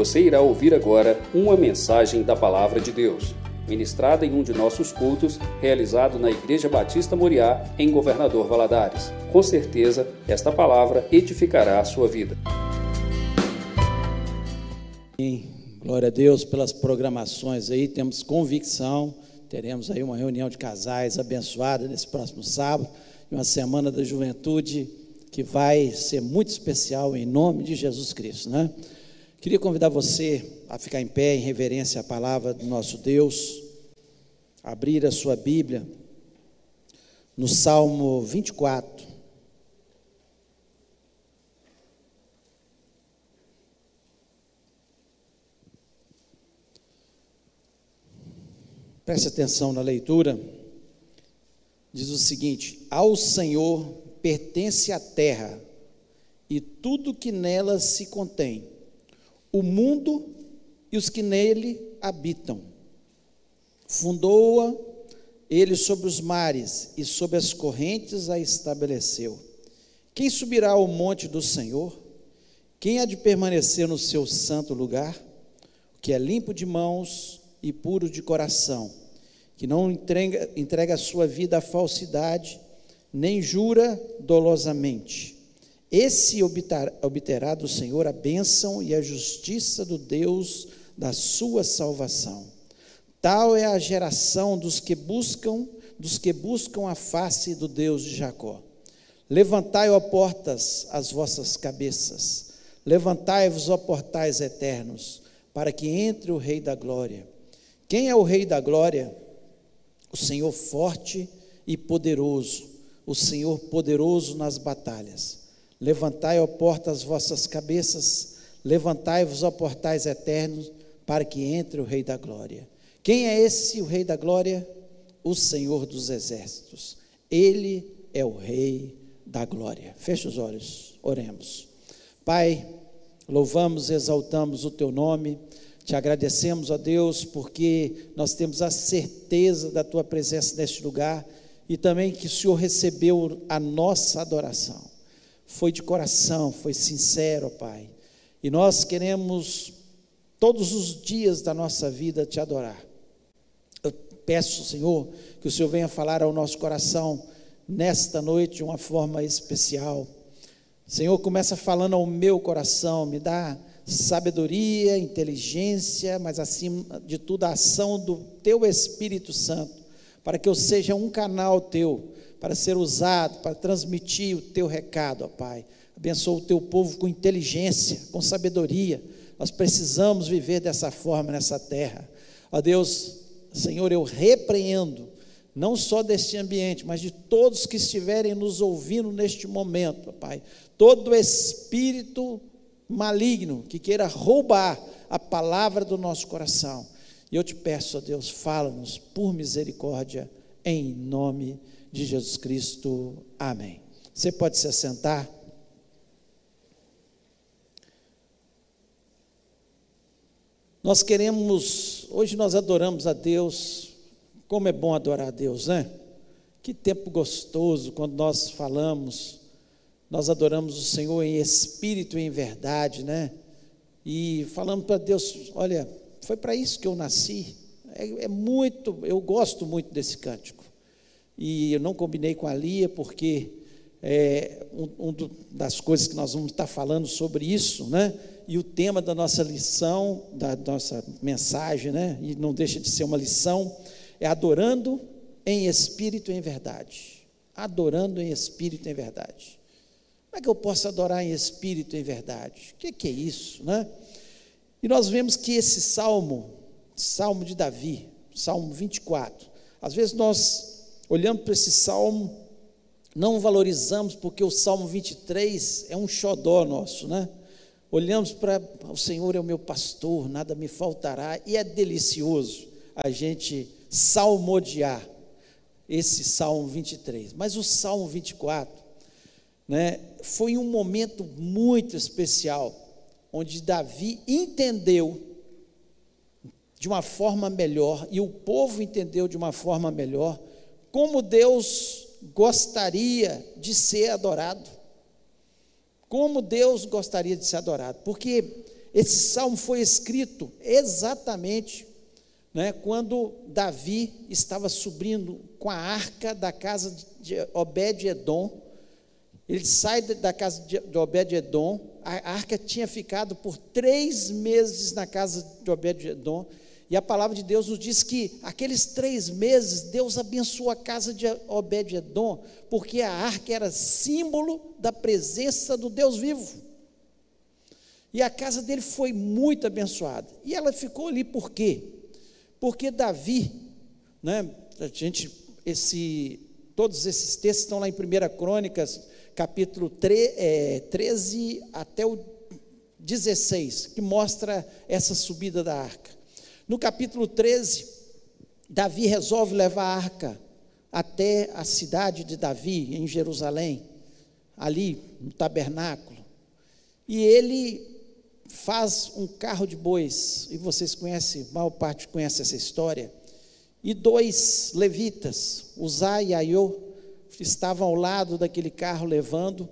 Você irá ouvir agora uma mensagem da Palavra de Deus, ministrada em um de nossos cultos, realizado na Igreja Batista Moriá, em Governador Valadares. Com certeza, esta palavra edificará a sua vida. Glória a Deus pelas programações aí, temos convicção, teremos aí uma reunião de casais abençoada nesse próximo sábado, uma semana da juventude que vai ser muito especial em nome de Jesus Cristo, né? Queria convidar você a ficar em pé em reverência à palavra do nosso Deus, abrir a sua Bíblia no Salmo 24. Preste atenção na leitura. Diz o seguinte: Ao Senhor pertence a terra e tudo que nela se contém o mundo e os que nele habitam. Fundou-a ele sobre os mares e sobre as correntes a estabeleceu. Quem subirá ao monte do Senhor? Quem há de permanecer no seu santo lugar? O que é limpo de mãos e puro de coração, que não entrega, entrega a sua vida à falsidade, nem jura dolosamente esse obterá do Senhor a bênção e a justiça do Deus da sua salvação. Tal é a geração dos que buscam, dos que buscam a face do Deus de Jacó. Levantai, ó portas, as vossas cabeças. Levantai-vos, ó portais eternos, para que entre o Rei da Glória. Quem é o Rei da Glória? O Senhor forte e poderoso, o Senhor poderoso nas batalhas. Levantai, ó porta, as vossas cabeças, levantai-vos, ó portais eternos, para que entre o Rei da Glória. Quem é esse, o Rei da Glória? O Senhor dos Exércitos. Ele é o Rei da Glória. Feche os olhos, oremos. Pai, louvamos, exaltamos o teu nome, te agradecemos, ó Deus, porque nós temos a certeza da tua presença neste lugar e também que o Senhor recebeu a nossa adoração foi de coração, foi sincero, Pai. E nós queremos todos os dias da nossa vida te adorar. Eu peço, Senhor, que o Senhor venha falar ao nosso coração nesta noite de uma forma especial. Senhor, começa falando ao meu coração, me dá sabedoria, inteligência, mas acima de tudo a ação do teu Espírito Santo, para que eu seja um canal teu para ser usado, para transmitir o teu recado, ó Pai. Abençoa o teu povo com inteligência, com sabedoria. Nós precisamos viver dessa forma nessa terra. Ó Deus, Senhor, eu repreendo, não só deste ambiente, mas de todos que estiverem nos ouvindo neste momento, ó Pai. Todo espírito maligno que queira roubar a palavra do nosso coração. E eu te peço, ó Deus, fala-nos por misericórdia, em nome de de Jesus Cristo. Amém. Você pode se assentar. Nós queremos, hoje nós adoramos a Deus, como é bom adorar a Deus, né? Que tempo gostoso quando nós falamos, nós adoramos o Senhor em espírito e em verdade, né? E falamos para Deus: olha, foi para isso que eu nasci. É, é muito, eu gosto muito desse cântico e eu não combinei com a Lia, porque é um, das coisas que nós vamos estar falando sobre isso, né? E o tema da nossa lição, da nossa mensagem, né? E não deixa de ser uma lição, é adorando em espírito e em verdade. Adorando em espírito e em verdade. Como é que eu posso adorar em espírito e em verdade? O que, que é isso, né? E nós vemos que esse salmo, salmo de Davi, salmo 24, às vezes nós olhando para esse salmo, não valorizamos, porque o salmo 23 é um xodó nosso, né? Olhamos para o Senhor é o meu pastor, nada me faltará, e é delicioso a gente salmodiar esse salmo 23. Mas o salmo 24, né, foi um momento muito especial, onde Davi entendeu de uma forma melhor, e o povo entendeu de uma forma melhor, como Deus gostaria de ser adorado. Como Deus gostaria de ser adorado. Porque esse salmo foi escrito exatamente né, quando Davi estava subindo com a arca da casa de Obed-Edom. Ele sai da casa de Obed-Edom. A arca tinha ficado por três meses na casa de Obed-Edom. E a palavra de Deus nos diz que aqueles três meses Deus abençoou a casa de Obed-Edom, porque a arca era símbolo da presença do Deus vivo. E a casa dele foi muito abençoada. E ela ficou ali por quê? Porque Davi, né, a gente, esse, todos esses textos estão lá em 1 Crônicas, capítulo 3, é, 13 até o 16, que mostra essa subida da arca. No capítulo 13, Davi resolve levar a arca até a cidade de Davi, em Jerusalém, ali no tabernáculo. E ele faz um carro de bois, e vocês conhecem, maior parte conhece essa história. E dois levitas, Uzá e Aiô, estavam ao lado daquele carro levando,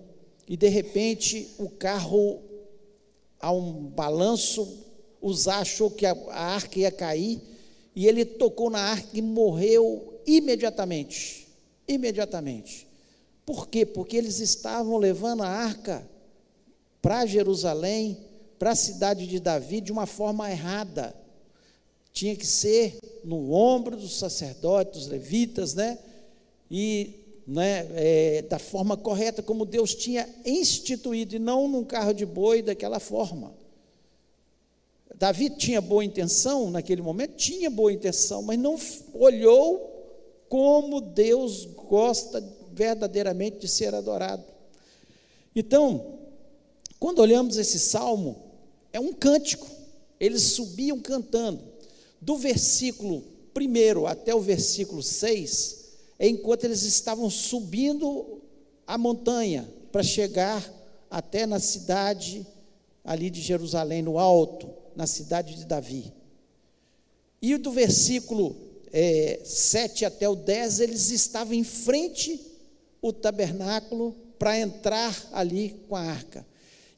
e de repente o carro, a um balanço, Uzá achou que a, a arca ia cair, e ele tocou na arca e morreu imediatamente. Imediatamente. Por quê? Porque eles estavam levando a arca para Jerusalém, para a cidade de Davi, de uma forma errada. Tinha que ser no ombro dos sacerdotes, dos levitas, né? E né, é, da forma correta, como Deus tinha instituído, e não num carro de boi daquela forma. Davi tinha boa intenção naquele momento? Tinha boa intenção, mas não olhou como Deus gosta verdadeiramente de ser adorado. Então, quando olhamos esse salmo, é um cântico, eles subiam cantando. Do versículo 1 até o versículo 6, é enquanto eles estavam subindo a montanha para chegar até na cidade ali de Jerusalém, no alto na cidade de Davi. E do versículo é, 7 até o 10, eles estavam em frente o tabernáculo para entrar ali com a arca.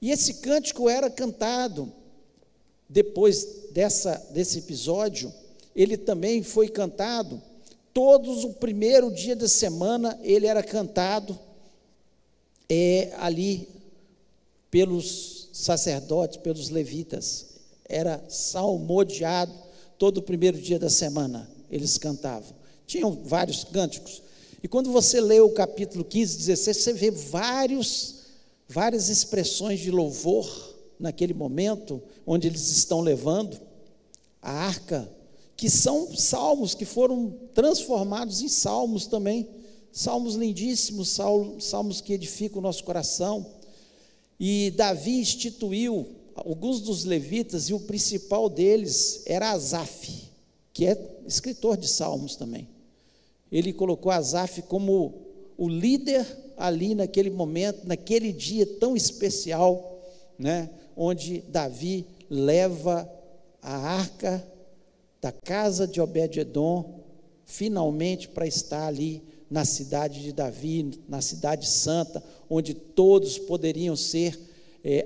E esse cântico era cantado depois dessa, desse episódio, ele também foi cantado todos o primeiro dia da semana, ele era cantado é, ali pelos sacerdotes, pelos levitas era salmodiado todo o primeiro dia da semana, eles cantavam. Tinham vários cânticos. E quando você lê o capítulo 15, 16, você vê vários, várias expressões de louvor naquele momento, onde eles estão levando a arca, que são salmos que foram transformados em salmos também, salmos lindíssimos, salmos que edificam o nosso coração. E Davi instituiu alguns dos levitas, e o principal deles era Asaf, que é escritor de salmos também. Ele colocou Asaf como o líder ali naquele momento, naquele dia tão especial, né, onde Davi leva a arca da casa de Obed-edom finalmente para estar ali na cidade de Davi, na cidade santa, onde todos poderiam ser é,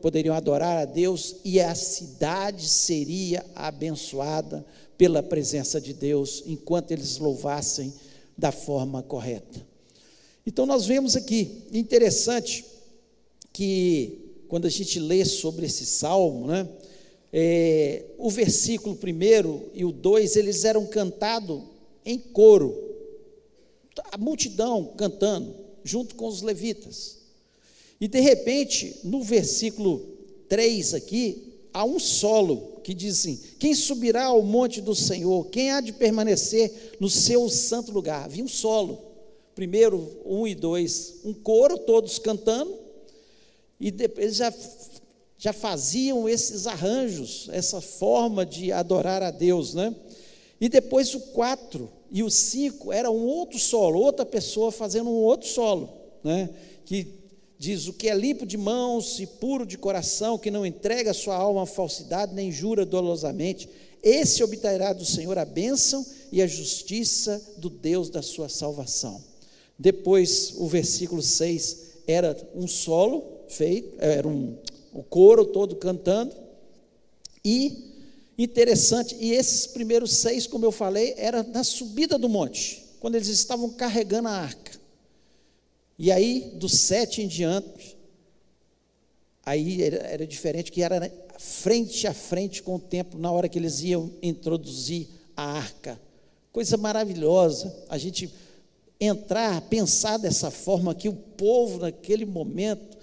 poderiam adorar a Deus e a cidade seria abençoada pela presença de Deus enquanto eles louvassem da forma correta. Então nós vemos aqui, interessante que quando a gente lê sobre esse salmo, né, é, o versículo primeiro e o dois eles eram cantados em coro, a multidão cantando junto com os levitas. E de repente, no versículo 3 aqui, há um solo que diz assim: Quem subirá ao monte do Senhor? Quem há de permanecer no seu santo lugar? Havia um solo. Primeiro, um e dois, um coro, todos cantando, e depois já, já faziam esses arranjos, essa forma de adorar a Deus, né? E depois o quatro e o cinco era um outro solo, outra pessoa fazendo um outro solo, né? Que diz: O que é limpo de mãos e puro de coração, que não entrega sua alma à falsidade, nem jura dolosamente, esse obterá do Senhor a bênção e a justiça do Deus da sua salvação. Depois, o versículo 6 era um solo feito, era um, o coro todo cantando, E interessante, e esses primeiros seis, como eu falei, era na subida do monte, quando eles estavam carregando a arca. E aí, do sete em diante, aí era, era diferente, que era frente a frente com o templo, na hora que eles iam introduzir a arca. Coisa maravilhosa, a gente entrar, pensar dessa forma que o povo naquele momento,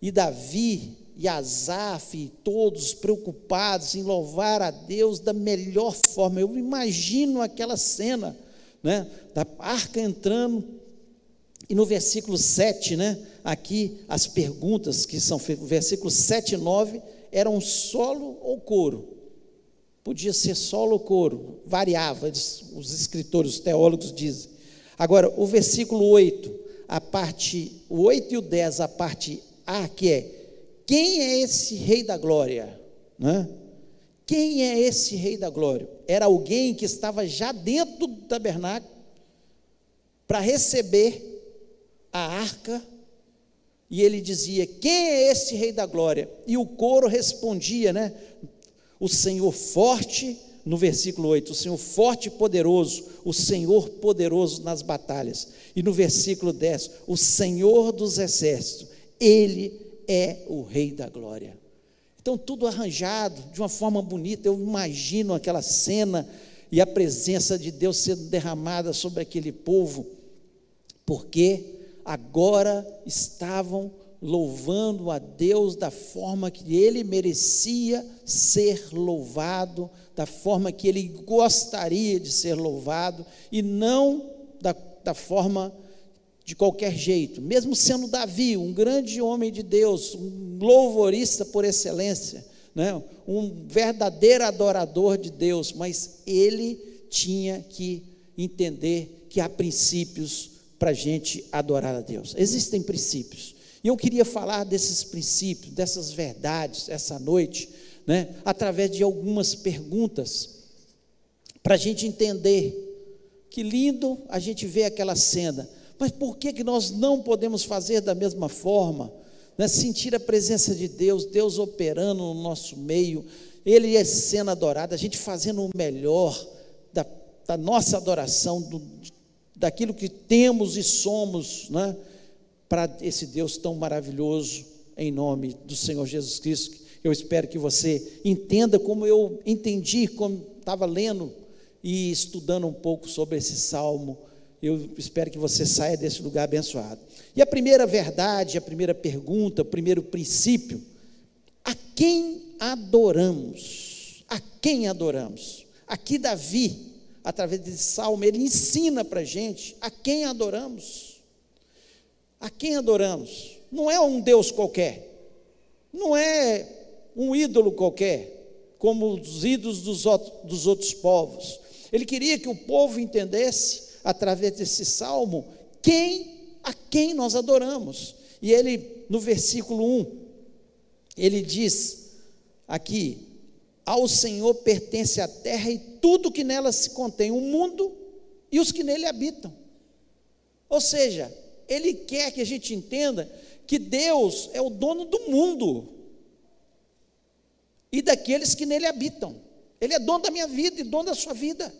e Davi, e Asaf, e todos preocupados em louvar a Deus da melhor forma. Eu imagino aquela cena, né, da arca entrando, e no versículo 7, né, aqui as perguntas que são feitas, versículos 7 e 9, eram solo ou coro? Podia ser solo ou coro, variava, eles, os escritores, os teólogos dizem. Agora, o versículo 8, a parte, o 8 e o 10, a parte A, que é quem é esse rei da glória? Né? Quem é esse rei da glória? Era alguém que estava já dentro do tabernáculo para receber a arca, e ele dizia: Quem é esse rei da glória? E o coro respondia, né? O Senhor forte, no versículo 8, o Senhor forte e poderoso, o Senhor poderoso nas batalhas. E no versículo 10, o Senhor dos exércitos, ele é o Rei da Glória. Então, tudo arranjado de uma forma bonita, eu imagino aquela cena e a presença de Deus sendo derramada sobre aquele povo, porque agora estavam louvando a Deus da forma que ele merecia ser louvado, da forma que ele gostaria de ser louvado, e não da, da forma de qualquer jeito, mesmo sendo Davi, um grande homem de Deus, um louvorista por excelência, né? um verdadeiro adorador de Deus, mas ele tinha que entender que há princípios para a gente adorar a Deus. Existem princípios. E eu queria falar desses princípios, dessas verdades, essa noite, né? através de algumas perguntas, para a gente entender. Que lindo a gente ver aquela cena mas por que, que nós não podemos fazer da mesma forma? Né? Sentir a presença de Deus, Deus operando no nosso meio, Ele é sendo adorado, a gente fazendo o melhor da, da nossa adoração, do, daquilo que temos e somos, né? para esse Deus tão maravilhoso, em nome do Senhor Jesus Cristo. Eu espero que você entenda como eu entendi, como estava lendo e estudando um pouco sobre esse salmo eu espero que você saia desse lugar abençoado. E a primeira verdade, a primeira pergunta, o primeiro princípio: a quem adoramos? A quem adoramos? Aqui, Davi, através desse salmo, ele ensina para a gente a quem adoramos. A quem adoramos? Não é um Deus qualquer, não é um ídolo qualquer, como os ídolos dos outros, dos outros povos. Ele queria que o povo entendesse através desse salmo, quem a quem nós adoramos. E ele, no versículo 1, ele diz aqui: Ao Senhor pertence a terra e tudo que nela se contém, o mundo e os que nele habitam. Ou seja, ele quer que a gente entenda que Deus é o dono do mundo e daqueles que nele habitam. Ele é dono da minha vida e dono da sua vida.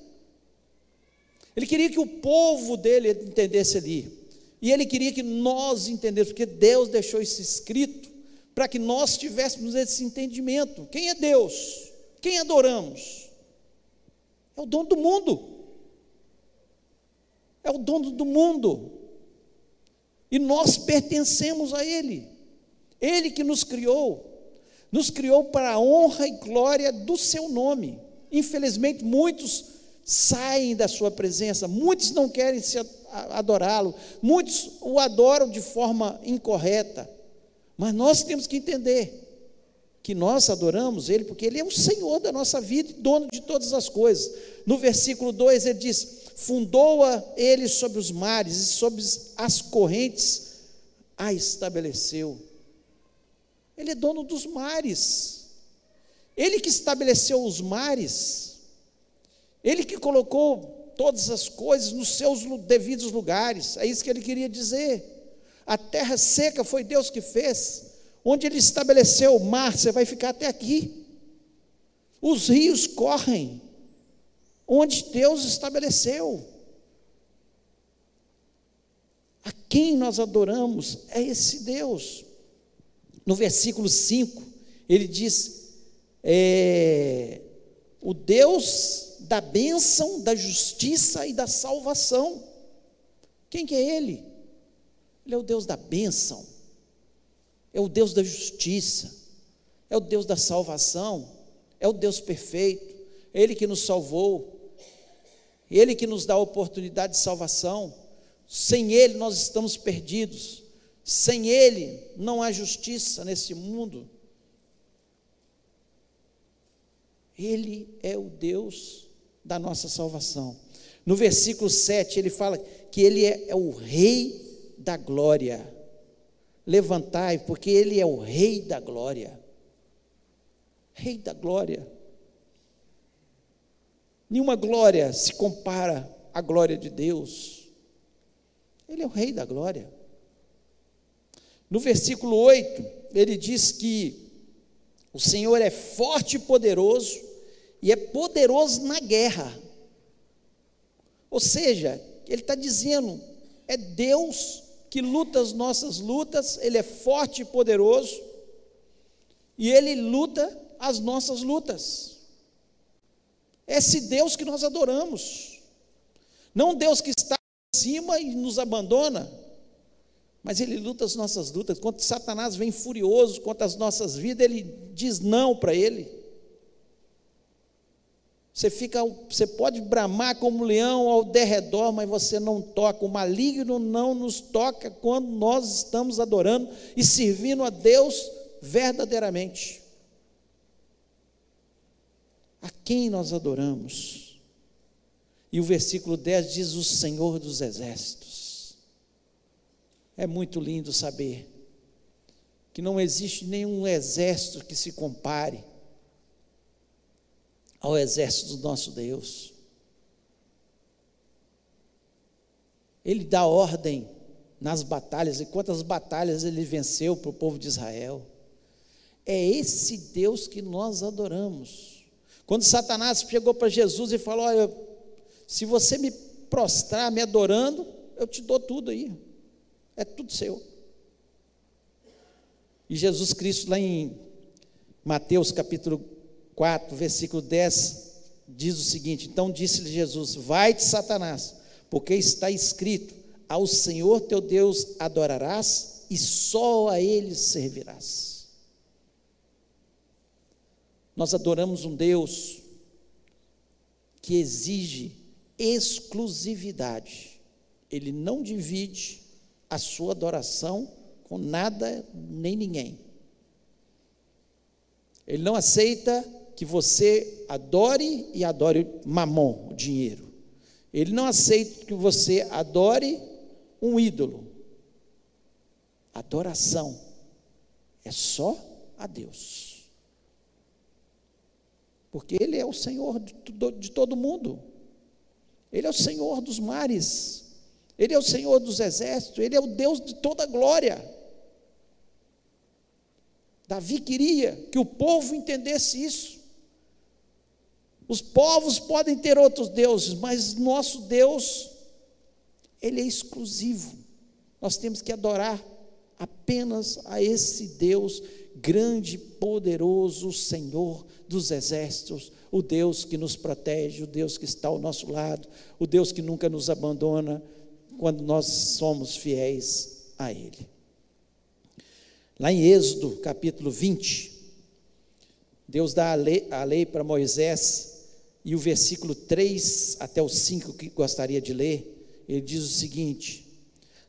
Ele queria que o povo dele entendesse ali. E ele queria que nós entendêssemos, porque Deus deixou isso escrito para que nós tivéssemos esse entendimento. Quem é Deus? Quem adoramos? É o dono do mundo. É o dono do mundo. E nós pertencemos a Ele. Ele que nos criou, nos criou para a honra e glória do Seu nome. Infelizmente, muitos saem da sua presença, muitos não querem adorá-lo, muitos o adoram de forma incorreta, mas nós temos que entender que nós adoramos Ele porque Ele é o Senhor da nossa vida e dono de todas as coisas. No versículo 2 ele diz: Fundou-a Ele sobre os mares e sobre as correntes a estabeleceu. Ele é dono dos mares, Ele que estabeleceu os mares. Ele que colocou todas as coisas nos seus devidos lugares, é isso que ele queria dizer. A terra seca foi Deus que fez, onde ele estabeleceu o mar, você vai ficar até aqui. Os rios correm onde Deus estabeleceu. A quem nós adoramos é esse Deus. No versículo 5, ele diz: é, o Deus da bênção, da justiça e da salvação. Quem que é Ele? Ele é o Deus da bênção, é o Deus da justiça, é o Deus da salvação, é o Deus perfeito, é Ele que nos salvou, Ele que nos dá a oportunidade de salvação. Sem Ele nós estamos perdidos, sem Ele não há justiça nesse mundo. Ele é o Deus da nossa salvação. No versículo 7, ele fala que ele é, é, o Rei da glória. Levantai, porque ele é o Rei da glória. Rei da glória. Nenhuma glória se compara à glória de Deus. Ele é o Rei da glória. No versículo 8, ele diz que o Senhor é forte e poderoso, e é poderoso na guerra. Ou seja, ele está dizendo, é Deus que luta as nossas lutas, Ele é forte e poderoso, e Ele luta as nossas lutas. É esse Deus que nós adoramos, não Deus que está cima e nos abandona, mas Ele luta as nossas lutas. Quando Satanás vem furioso contra as nossas vidas, Ele diz não para Ele. Você fica, você pode bramar como leão ao derredor, mas você não toca. O maligno não nos toca quando nós estamos adorando e servindo a Deus verdadeiramente. A quem nós adoramos? E o versículo 10 diz: O Senhor dos Exércitos. É muito lindo saber que não existe nenhum exército que se compare ao exército do nosso Deus. Ele dá ordem nas batalhas, e quantas batalhas ele venceu para o povo de Israel. É esse Deus que nós adoramos. Quando Satanás chegou para Jesus e falou: Olha, se você me prostrar me adorando, eu te dou tudo aí, é tudo seu. E Jesus Cristo, lá em Mateus capítulo 4, versículo 10, diz o seguinte: Então disse-lhe Jesus: Vai-te, Satanás, porque está escrito: Ao Senhor teu Deus adorarás e só a Ele servirás. Nós adoramos um Deus que exige exclusividade, Ele não divide a sua adoração com nada nem ninguém. Ele não aceita que você adore e adore mamon, o dinheiro. Ele não aceita que você adore um ídolo. Adoração é só a Deus. Porque Ele é o Senhor de todo mundo. Ele é o Senhor dos mares. Ele é o Senhor dos exércitos. Ele é o Deus de toda glória. Davi queria que o povo entendesse isso. Os povos podem ter outros deuses, mas nosso Deus, ele é exclusivo. Nós temos que adorar apenas a esse Deus grande, poderoso, Senhor dos exércitos, o Deus que nos protege, o Deus que está ao nosso lado, o Deus que nunca nos abandona quando nós somos fiéis a Ele. Lá em Êxodo, capítulo 20, Deus dá a lei, a lei para Moisés e o versículo 3 até o 5 que gostaria de ler, ele diz o seguinte: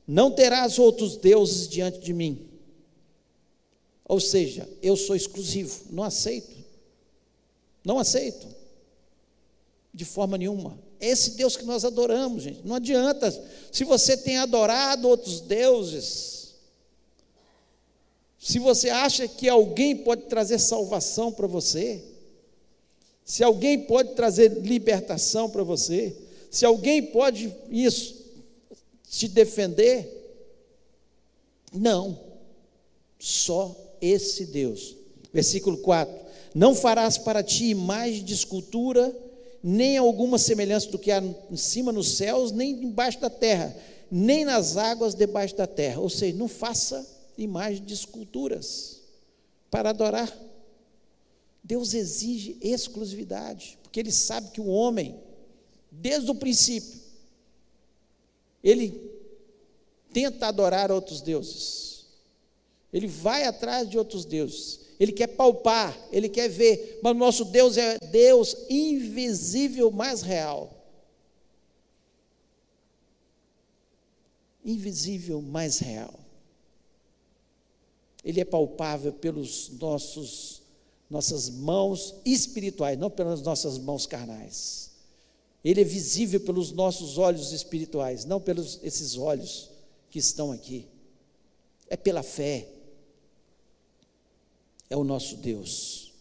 Não terás outros deuses diante de mim. Ou seja, eu sou exclusivo, não aceito. Não aceito. De forma nenhuma. Esse Deus que nós adoramos, gente. Não adianta. Se você tem adorado outros deuses, se você acha que alguém pode trazer salvação para você, se alguém pode trazer libertação para você, se alguém pode isso te defender, não. Só esse Deus. Versículo 4: Não farás para ti imagem de escultura, nem alguma semelhança do que há em cima nos céus, nem embaixo da terra, nem nas águas debaixo da terra. Ou seja, não faça imagem de esculturas para adorar. Deus exige exclusividade, porque Ele sabe que o homem, desde o princípio, ele tenta adorar outros deuses, ele vai atrás de outros deuses, ele quer palpar, ele quer ver, mas o nosso Deus é Deus invisível, mais real. Invisível, mais real. Ele é palpável pelos nossos nossas mãos espirituais, não pelas nossas mãos carnais. Ele é visível pelos nossos olhos espirituais, não pelos esses olhos que estão aqui. É pela fé. É o nosso Deus.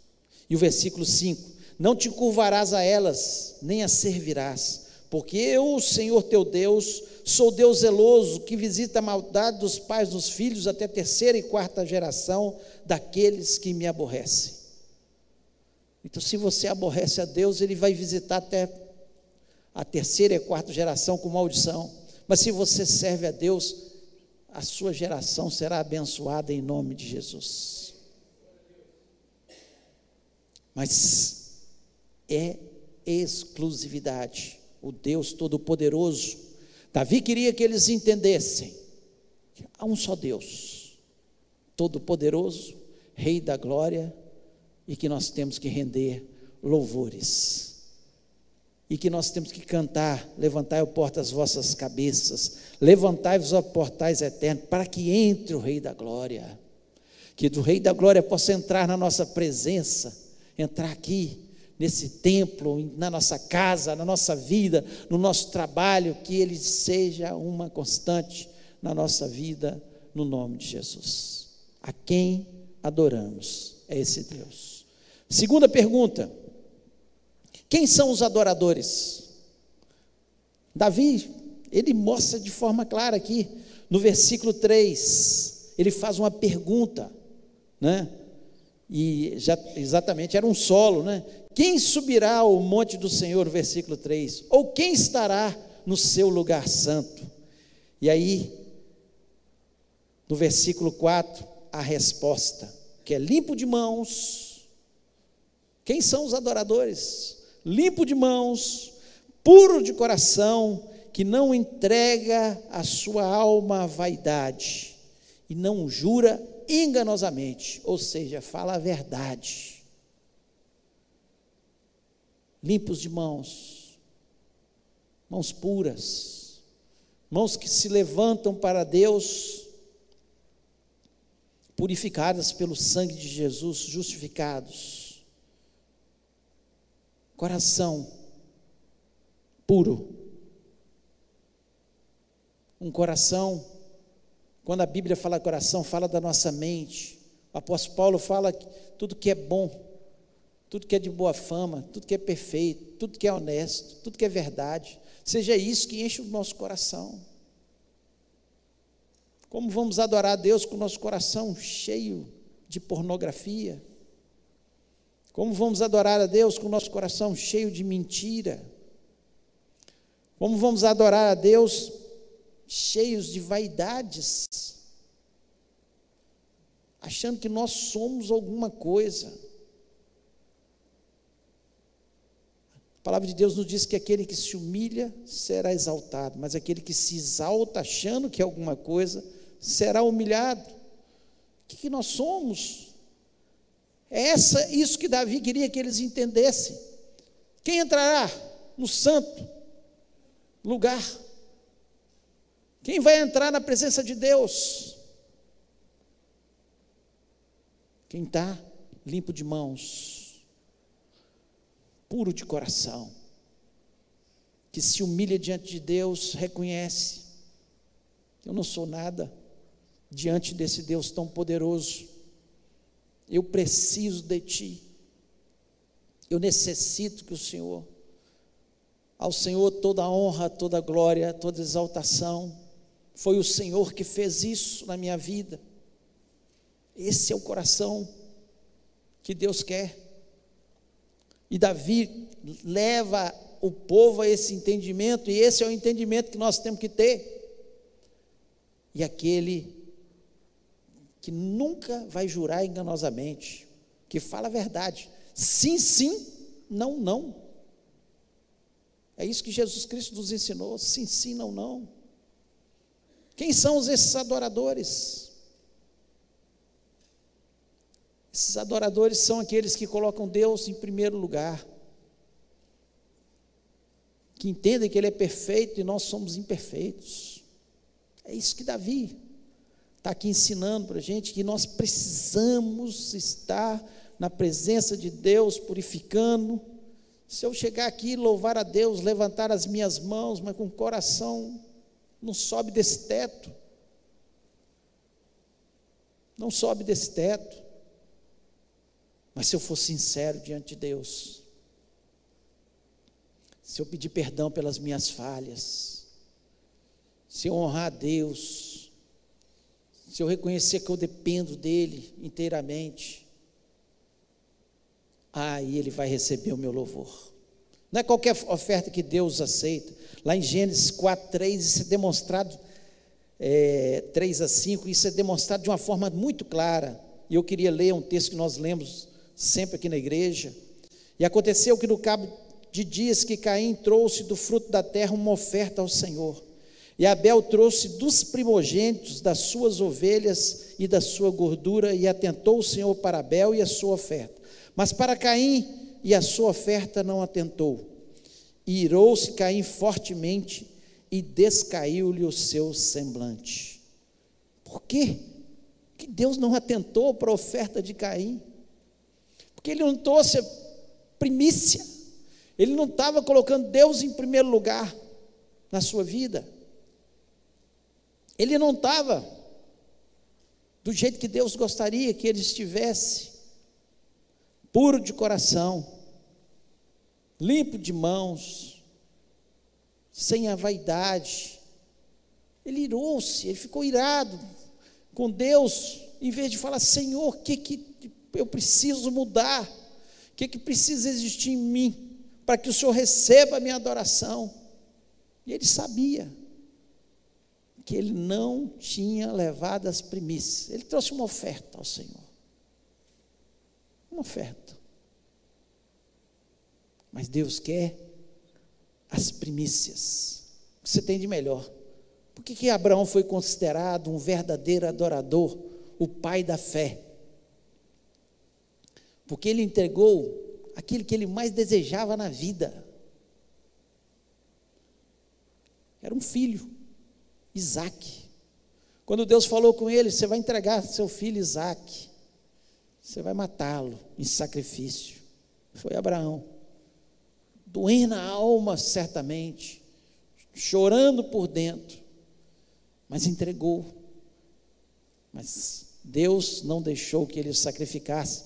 E o versículo 5: Não te curvarás a elas, nem as servirás, porque eu, o Senhor teu Deus, sou Deus zeloso, que visita a maldade dos pais dos filhos até terceira e quarta geração daqueles que me aborrecem. Então, se você aborrece a Deus, Ele vai visitar até a terceira e a quarta geração com maldição. Mas se você serve a Deus, a sua geração será abençoada em nome de Jesus. Mas é exclusividade. O Deus Todo-Poderoso. Davi queria que eles entendessem que há um só Deus, Todo-Poderoso, Rei da Glória e que nós temos que render louvores. E que nós temos que cantar, levantai, ó porta, as vossas cabeças, levantai-vos, ó portais eternos, para que entre o Rei da Glória. Que do Rei da Glória possa entrar na nossa presença, entrar aqui, nesse templo, na nossa casa, na nossa vida, no nosso trabalho, que ele seja uma constante na nossa vida, no nome de Jesus. A quem adoramos é esse Deus. Segunda pergunta: quem são os adoradores? Davi, ele mostra de forma clara aqui, no versículo 3, ele faz uma pergunta, né? E já, exatamente era um solo, né? Quem subirá ao monte do Senhor, versículo 3? Ou quem estará no seu lugar santo? E aí, no versículo 4, a resposta, que é limpo de mãos, quem são os adoradores? Limpo de mãos, puro de coração, que não entrega a sua alma à vaidade e não jura enganosamente, ou seja, fala a verdade. Limpos de mãos, mãos puras, mãos que se levantam para Deus, purificadas pelo sangue de Jesus, justificados coração puro. Um coração, quando a Bíblia fala coração, fala da nossa mente. O apóstolo Paulo fala que tudo que é bom, tudo que é de boa fama, tudo que é perfeito, tudo que é honesto, tudo que é verdade, seja isso que enche o nosso coração. Como vamos adorar a Deus com o nosso coração cheio de pornografia? Como vamos adorar a Deus com o nosso coração cheio de mentira? Como vamos adorar a Deus cheios de vaidades? Achando que nós somos alguma coisa. A palavra de Deus nos diz que aquele que se humilha será exaltado, mas aquele que se exalta achando que é alguma coisa será humilhado. O que, que nós somos? É essa, isso que Davi queria que eles entendessem. Quem entrará no santo lugar? Quem vai entrar na presença de Deus? Quem está limpo de mãos, puro de coração, que se humilha diante de Deus, reconhece: eu não sou nada diante desse Deus tão poderoso eu preciso de Ti. Eu necessito que o Senhor, ao Senhor toda honra, toda glória, toda exaltação. Foi o Senhor que fez isso na minha vida. Esse é o coração que Deus quer. E Davi leva o povo a esse entendimento, e esse é o entendimento que nós temos que ter. E aquele que nunca vai jurar enganosamente, que fala a verdade. Sim, sim, não, não. É isso que Jesus Cristo nos ensinou: sim, sim, não, não. Quem são esses adoradores? Esses adoradores são aqueles que colocam Deus em primeiro lugar, que entendem que Ele é perfeito e nós somos imperfeitos. É isso que Davi está aqui ensinando para a gente, que nós precisamos estar na presença de Deus, purificando. Se eu chegar aqui, louvar a Deus, levantar as minhas mãos, mas com o coração não sobe desse teto, não sobe desse teto. Mas se eu for sincero diante de Deus, se eu pedir perdão pelas minhas falhas, se eu honrar a Deus, se eu reconhecer que eu dependo dele inteiramente, aí ele vai receber o meu louvor. Não é qualquer oferta que Deus aceita. Lá em Gênesis 4, 3, isso é demonstrado, é, 3 a 5, isso é demonstrado de uma forma muito clara. E eu queria ler um texto que nós lemos sempre aqui na igreja. E aconteceu que no cabo de dias que Caim trouxe do fruto da terra uma oferta ao Senhor. E Abel trouxe dos primogênitos das suas ovelhas e da sua gordura, e atentou o Senhor para Abel e a sua oferta. Mas para Caim e a sua oferta não atentou. E irou-se Caim fortemente e descaiu-lhe o seu semblante. Por quê? Que Deus não atentou para a oferta de Caim? Porque ele não trouxe primícia, ele não estava colocando Deus em primeiro lugar na sua vida. Ele não estava do jeito que Deus gostaria que ele estivesse, puro de coração, limpo de mãos, sem a vaidade. Ele irou-se, ele ficou irado com Deus, em vez de falar: Senhor, o que, que eu preciso mudar? O que, que precisa existir em mim para que o Senhor receba a minha adoração? E ele sabia que ele não tinha levado as primícias. Ele trouxe uma oferta ao Senhor. Uma oferta. Mas Deus quer as primícias. O que você tem de melhor? Por que, que Abraão foi considerado um verdadeiro adorador, o pai da fé? Porque ele entregou aquilo que ele mais desejava na vida. Era um filho. Isaac. Quando Deus falou com ele, você vai entregar seu filho Isaac, você vai matá-lo em sacrifício. Foi Abraão, doendo a alma, certamente, chorando por dentro, mas entregou. Mas Deus não deixou que ele sacrificasse,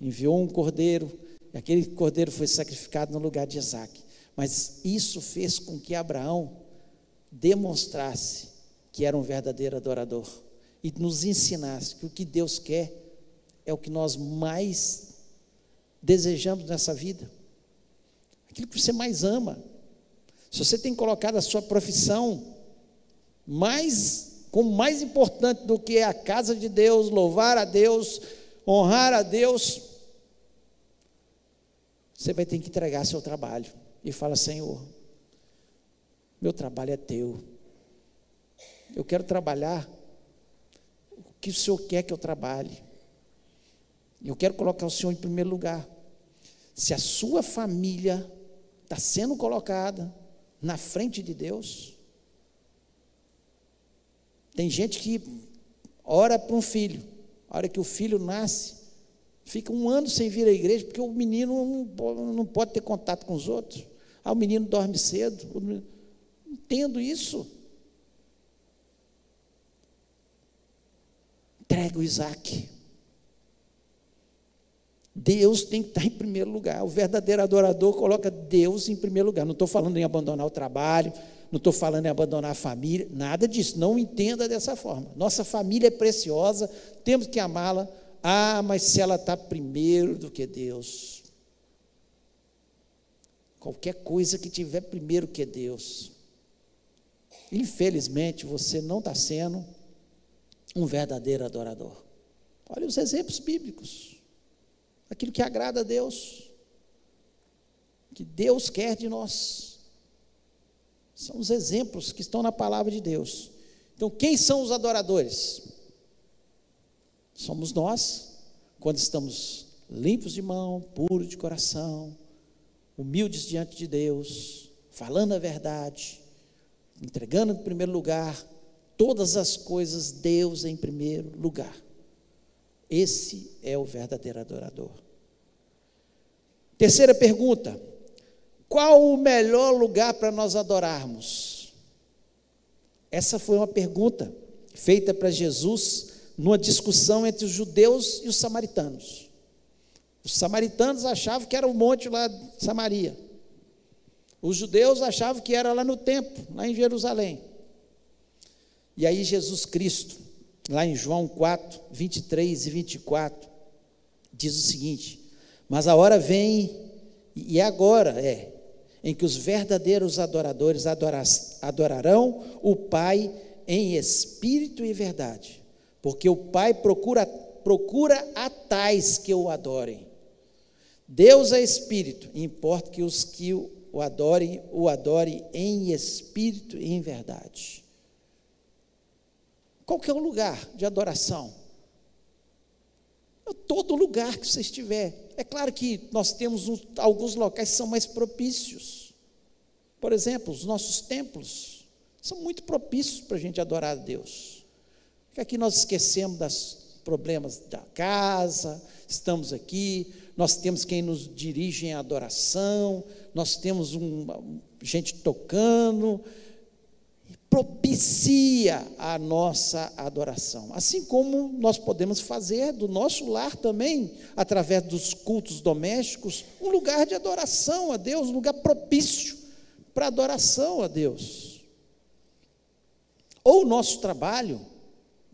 enviou um cordeiro, e aquele cordeiro foi sacrificado no lugar de Isaac. Mas isso fez com que Abraão demonstrasse que era um verdadeiro adorador e nos ensinasse que o que Deus quer é o que nós mais desejamos nessa vida, aquilo que você mais ama. Se você tem colocado a sua profissão mais como mais importante do que a casa de Deus, louvar a Deus, honrar a Deus, você vai ter que entregar seu trabalho e fala: Senhor, meu trabalho é teu. Eu quero trabalhar o que o Senhor quer que eu trabalhe. Eu quero colocar o Senhor em primeiro lugar. Se a sua família está sendo colocada na frente de Deus, tem gente que ora para um filho, a hora que o filho nasce, fica um ano sem vir à igreja, porque o menino não pode ter contato com os outros. Ah, o menino dorme cedo. Entendo isso. Entrega o Isaac. Deus tem que estar em primeiro lugar. O verdadeiro adorador coloca Deus em primeiro lugar. Não estou falando em abandonar o trabalho, não estou falando em abandonar a família, nada disso. Não entenda dessa forma. Nossa família é preciosa, temos que amá-la, Ah, mas se ela está primeiro do que Deus. Qualquer coisa que tiver primeiro que Deus. Infelizmente, você não está sendo um verdadeiro adorador. Olha os exemplos bíblicos. Aquilo que agrada a Deus. Que Deus quer de nós. São os exemplos que estão na palavra de Deus. Então, quem são os adoradores? Somos nós, quando estamos limpos de mão, puros de coração, humildes diante de Deus, falando a verdade, entregando em primeiro lugar todas as coisas, Deus em primeiro lugar. Esse é o verdadeiro adorador. Terceira pergunta: qual o melhor lugar para nós adorarmos? Essa foi uma pergunta feita para Jesus numa discussão entre os judeus e os samaritanos. Os samaritanos achavam que era o monte lá de Samaria. Os judeus achavam que era lá no templo, lá em Jerusalém. E aí Jesus Cristo, lá em João 4, 23 e 24, diz o seguinte: Mas a hora vem, e agora é, em que os verdadeiros adoradores adorarão o Pai em espírito e verdade porque o Pai procura, procura a tais que o adorem. Deus é espírito, e importa que os que o adorem, o adorem em espírito e em verdade. Qual é o lugar de adoração? Todo lugar que você estiver. É claro que nós temos um, alguns locais que são mais propícios. Por exemplo, os nossos templos são muito propícios para a gente adorar a Deus. Porque aqui nós esquecemos dos problemas da casa, estamos aqui, nós temos quem nos dirige em adoração, nós temos um, gente tocando, propicia a nossa adoração. Assim como nós podemos fazer do nosso lar também, através dos cultos domésticos, um lugar de adoração a Deus, um lugar propício para adoração a Deus. Ou o nosso trabalho,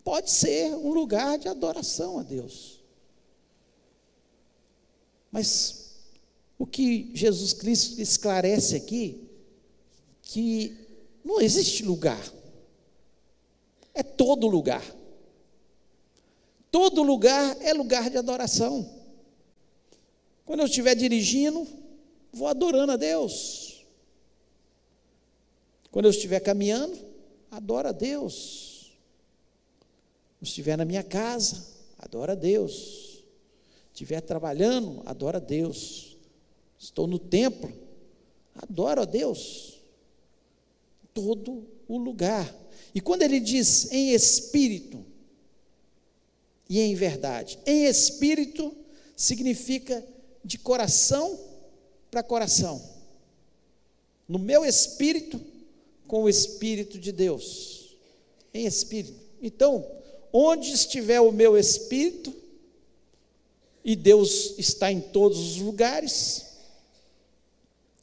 pode ser um lugar de adoração a Deus. Mas o que Jesus Cristo esclarece aqui, que não existe lugar, é todo lugar. Todo lugar é lugar de adoração. Quando eu estiver dirigindo, vou adorando a Deus. Quando eu estiver caminhando, adoro a Deus estiver na minha casa, adora a Deus. Estiver trabalhando, adora a Deus. Estou no templo, adoro a Deus. Todo o lugar. E quando ele diz em espírito e em verdade, em espírito significa de coração para coração. No meu espírito com o espírito de Deus. Em espírito. Então, onde estiver o meu espírito, e Deus está em todos os lugares,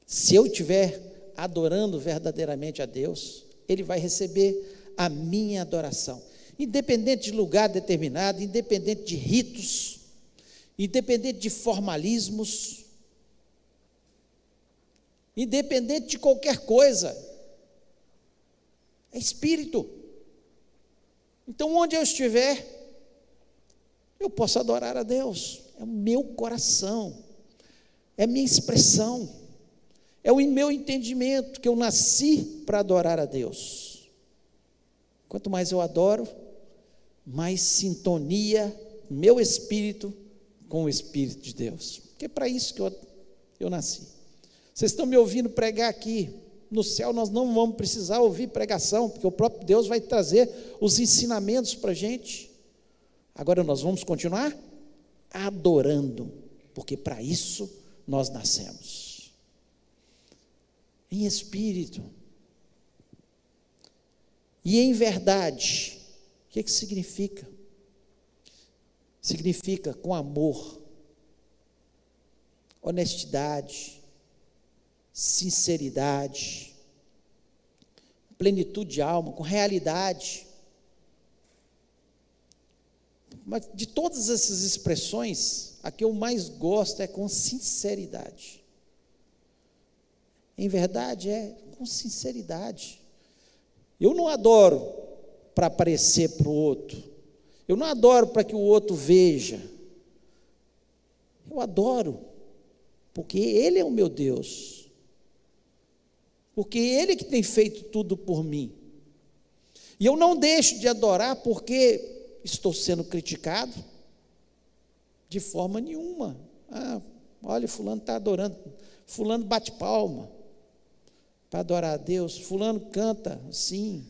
se eu estiver adorando verdadeiramente a Deus, Ele vai receber a minha adoração, independente de lugar determinado, independente de ritos, independente de formalismos, independente de qualquer coisa, é espírito. Então, onde eu estiver, eu posso adorar a Deus. É o meu coração, é a minha expressão, é o meu entendimento que eu nasci para adorar a Deus. Quanto mais eu adoro, mais sintonia meu espírito com o Espírito de Deus. Porque é para isso que eu, eu nasci. Vocês estão me ouvindo pregar aqui, no céu nós não vamos precisar ouvir pregação, porque o próprio Deus vai trazer os ensinamentos para a gente. Agora nós vamos continuar adorando, porque para isso nós nascemos. Em espírito. E em verdade. O que, que significa? Significa com amor, honestidade, sinceridade, plenitude de alma, com realidade. Mas de todas essas expressões, a que eu mais gosto é com sinceridade. Em verdade, é com sinceridade. Eu não adoro para aparecer para o outro. Eu não adoro para que o outro veja. Eu adoro porque Ele é o meu Deus. Porque Ele que tem feito tudo por mim. E eu não deixo de adorar porque estou sendo criticado. De forma nenhuma. Ah, olha, fulano está adorando. Fulano bate palma para adorar a Deus. Fulano canta sim.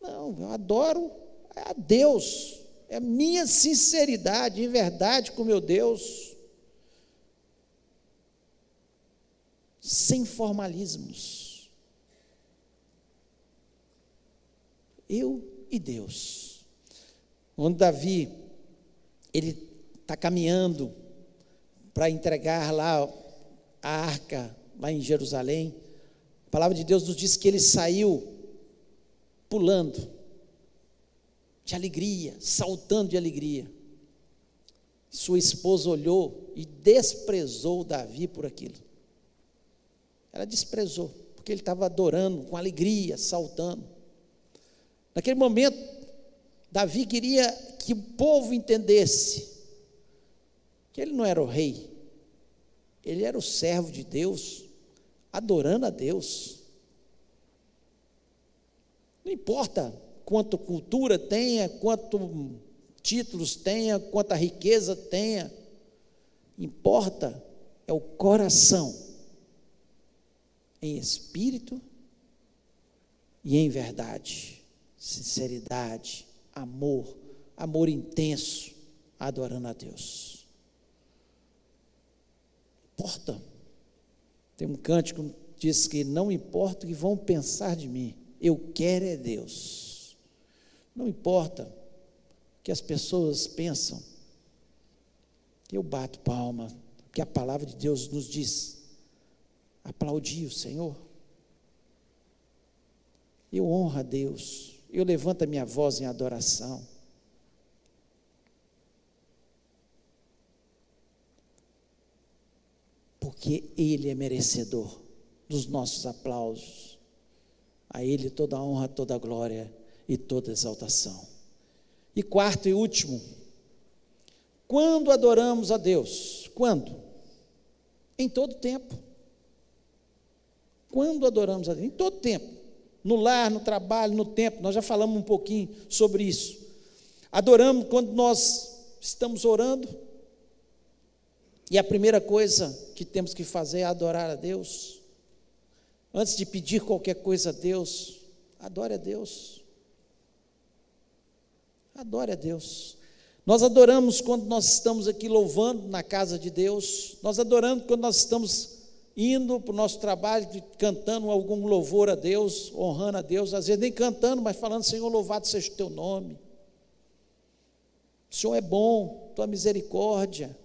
Não, eu adoro a Deus. É minha sinceridade e verdade com meu Deus. Sem formalismos. Eu e Deus. Onde Davi, ele está caminhando para entregar lá a arca, lá em Jerusalém. A palavra de Deus nos diz que ele saiu pulando de alegria, saltando de alegria. Sua esposa olhou e desprezou Davi por aquilo. Ela desprezou, porque ele estava adorando com alegria, saltando. Naquele momento, Davi queria que o povo entendesse que ele não era o rei, ele era o servo de Deus, adorando a Deus. Não importa quanto cultura tenha, quanto títulos tenha, quanta riqueza tenha, importa é o coração, em espírito e em verdade, sinceridade, amor, amor intenso, adorando a Deus importa. Tem um cântico que diz que não importa o que vão pensar de mim, eu quero é Deus. Não importa o que as pessoas pensam, eu bato palma, que a palavra de Deus nos diz. Aplaudir o Senhor. Eu honro a Deus, eu levanto a minha voz em adoração. Porque Ele é merecedor dos nossos aplausos. A Ele toda a honra, toda a glória e toda a exaltação. E quarto e último, quando adoramos a Deus? Quando? Em todo tempo. Quando adoramos a Deus? Em todo tempo. No lar, no trabalho, no tempo. Nós já falamos um pouquinho sobre isso. Adoramos quando nós estamos orando, e a primeira coisa que temos que fazer é adorar a Deus. Antes de pedir qualquer coisa a Deus, adore a Deus. Adore a Deus. Nós adoramos quando nós estamos aqui louvando na casa de Deus. Nós adoramos quando nós estamos indo para o nosso trabalho, cantando algum louvor a Deus, honrando a Deus, às vezes nem cantando, mas falando, Senhor, louvado seja o teu nome. O Senhor é bom, tua misericórdia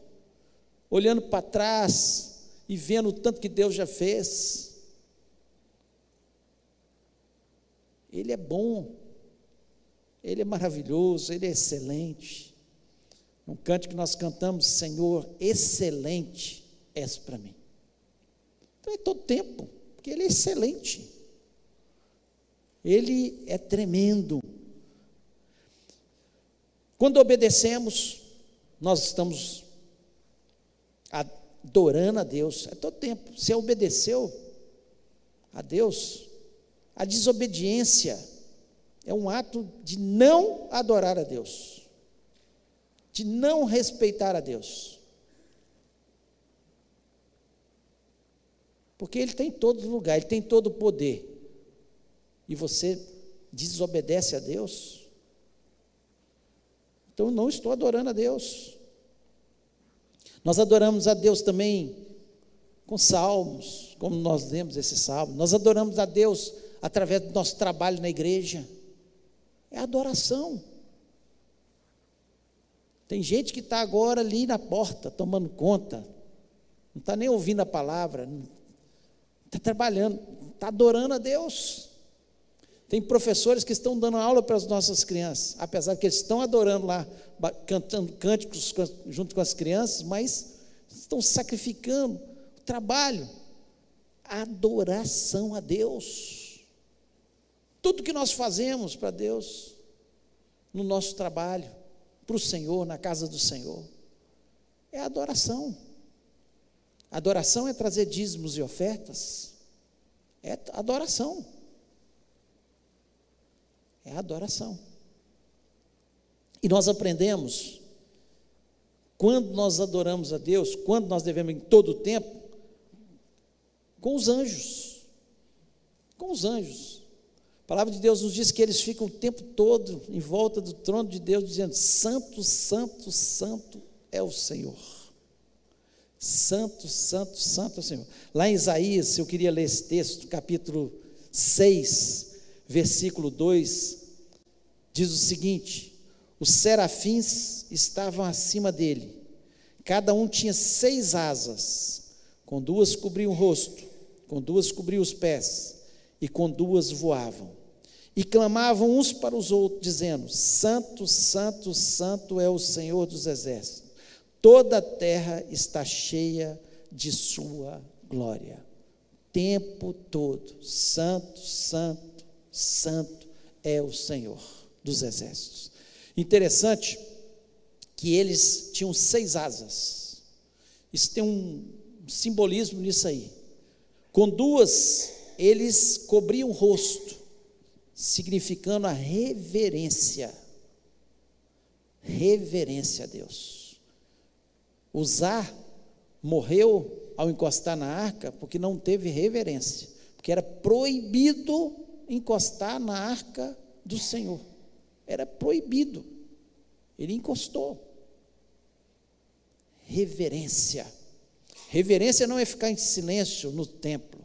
olhando para trás e vendo o tanto que Deus já fez. Ele é bom, Ele é maravilhoso, Ele é excelente. Um canto que nós cantamos, Senhor, excelente és para mim. Então é todo tempo, porque Ele é excelente. Ele é tremendo. Quando obedecemos, nós estamos adorando a Deus, é todo tempo. Você obedeceu a Deus, a desobediência é um ato de não adorar a Deus, de não respeitar a Deus. Porque Ele tem todo lugar, Ele tem todo o poder. E você desobedece a Deus. Então não estou adorando a Deus. Nós adoramos a Deus também com salmos, como nós lemos esse salmo. Nós adoramos a Deus através do nosso trabalho na igreja. É adoração. Tem gente que está agora ali na porta, tomando conta, não está nem ouvindo a palavra, está trabalhando, está adorando a Deus. Tem professores que estão dando aula para as nossas crianças, apesar que eles estão adorando lá, cantando cânticos junto com as crianças, mas estão sacrificando o trabalho, a adoração a Deus. Tudo que nós fazemos para Deus, no nosso trabalho, para o Senhor, na casa do Senhor, é adoração. Adoração é trazer dízimos e ofertas, é adoração. É adoração. E nós aprendemos, quando nós adoramos a Deus, quando nós devemos em todo o tempo, com os anjos. Com os anjos. A palavra de Deus nos diz que eles ficam o tempo todo em volta do trono de Deus, dizendo: Santo, Santo, Santo é o Senhor. Santo, Santo, Santo é o Senhor. Lá em Isaías, eu queria ler esse texto, capítulo 6, versículo 2, diz o seguinte: Os serafins estavam acima dele, cada um tinha seis asas, com duas cobriam o rosto, com duas cobriam os pés, e com duas voavam. E clamavam uns para os outros, dizendo: Santo, Santo, Santo é o Senhor dos exércitos, toda a terra está cheia de Sua glória. Tempo todo, Santo, Santo, Santo é o Senhor dos exércitos. Interessante que eles tinham seis asas. Isso tem um simbolismo nisso aí. Com duas, eles cobriam o rosto, significando a reverência. Reverência a Deus. Usar morreu ao encostar na arca porque não teve reverência, porque era proibido encostar na arca do Senhor. Era proibido. Ele encostou. Reverência. Reverência não é ficar em silêncio no templo.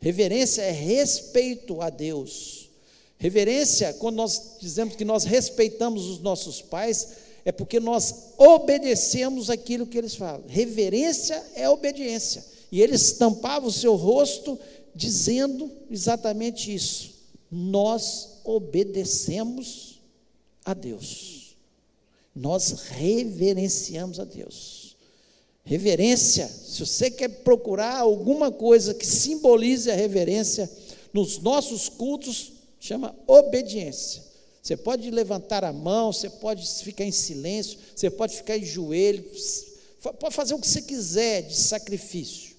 Reverência é respeito a Deus. Reverência, quando nós dizemos que nós respeitamos os nossos pais, é porque nós obedecemos aquilo que eles falam. Reverência é obediência. E eles tampavam o seu rosto dizendo exatamente isso. Nós obedecemos a Deus. Nós reverenciamos a Deus. Reverência, se você quer procurar alguma coisa que simbolize a reverência nos nossos cultos, chama obediência. Você pode levantar a mão, você pode ficar em silêncio, você pode ficar em joelhos, pode fazer o que você quiser de sacrifício.